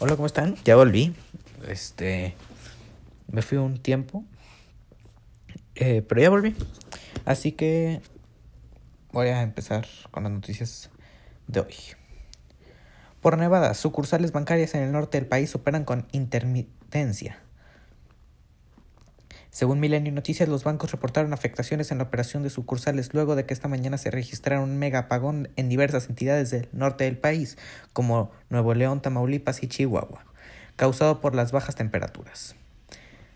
Hola, ¿cómo están? Ya volví. Este. Me fui un tiempo. Eh, pero ya volví. Así que. Voy a empezar con las noticias de hoy. Por Nevada, sucursales bancarias en el norte del país operan con intermitencia. Según Milenio Noticias, los bancos reportaron afectaciones en la operación de sucursales luego de que esta mañana se registrara un mega apagón en diversas entidades del norte del país, como Nuevo León, Tamaulipas y Chihuahua, causado por las bajas temperaturas.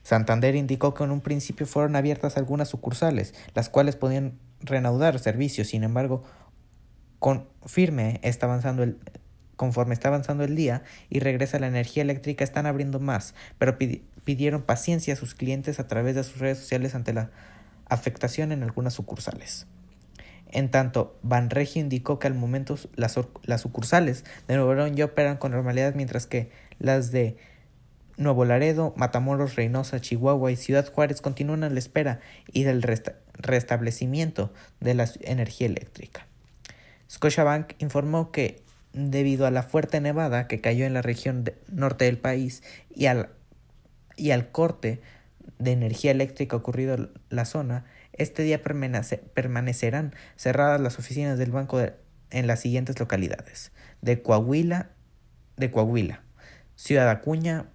Santander indicó que en un principio fueron abiertas algunas sucursales, las cuales podían reanudar servicios, sin embargo, confirme está avanzando el, conforme está avanzando el día y regresa la energía eléctrica, están abriendo más, pero pidieron paciencia a sus clientes a través de sus redes sociales ante la afectación en algunas sucursales. En tanto, Banregio indicó que al momento las, sucursales de Nuevo León ya operan con normalidad, mientras que las de Nuevo Laredo, Matamoros, Reynosa, Chihuahua y Ciudad Juárez continúan a la espera y del restablecimiento de la energía eléctrica. Scotiabank informó que debido a la fuerte nevada que cayó en la región norte del país y al, y al corte de energía eléctrica ocurrido en la zona, este día permanecerán cerradas las oficinas del banco en las siguientes localidades: de Coahuila, de Coahuila, Ciudad Acuña,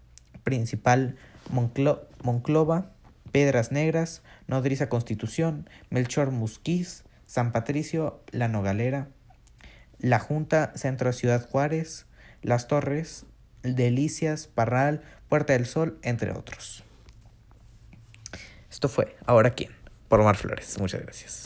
Principal Monclova, Piedras Negras, Nodriza Constitución, Melchor Musquiz, San Patricio, La Nogalera, la Junta, Centro Ciudad Juárez, Las Torres, Delicias, Parral, Puerta del Sol, entre otros. Esto fue Ahora quién, por Omar Flores. Muchas gracias.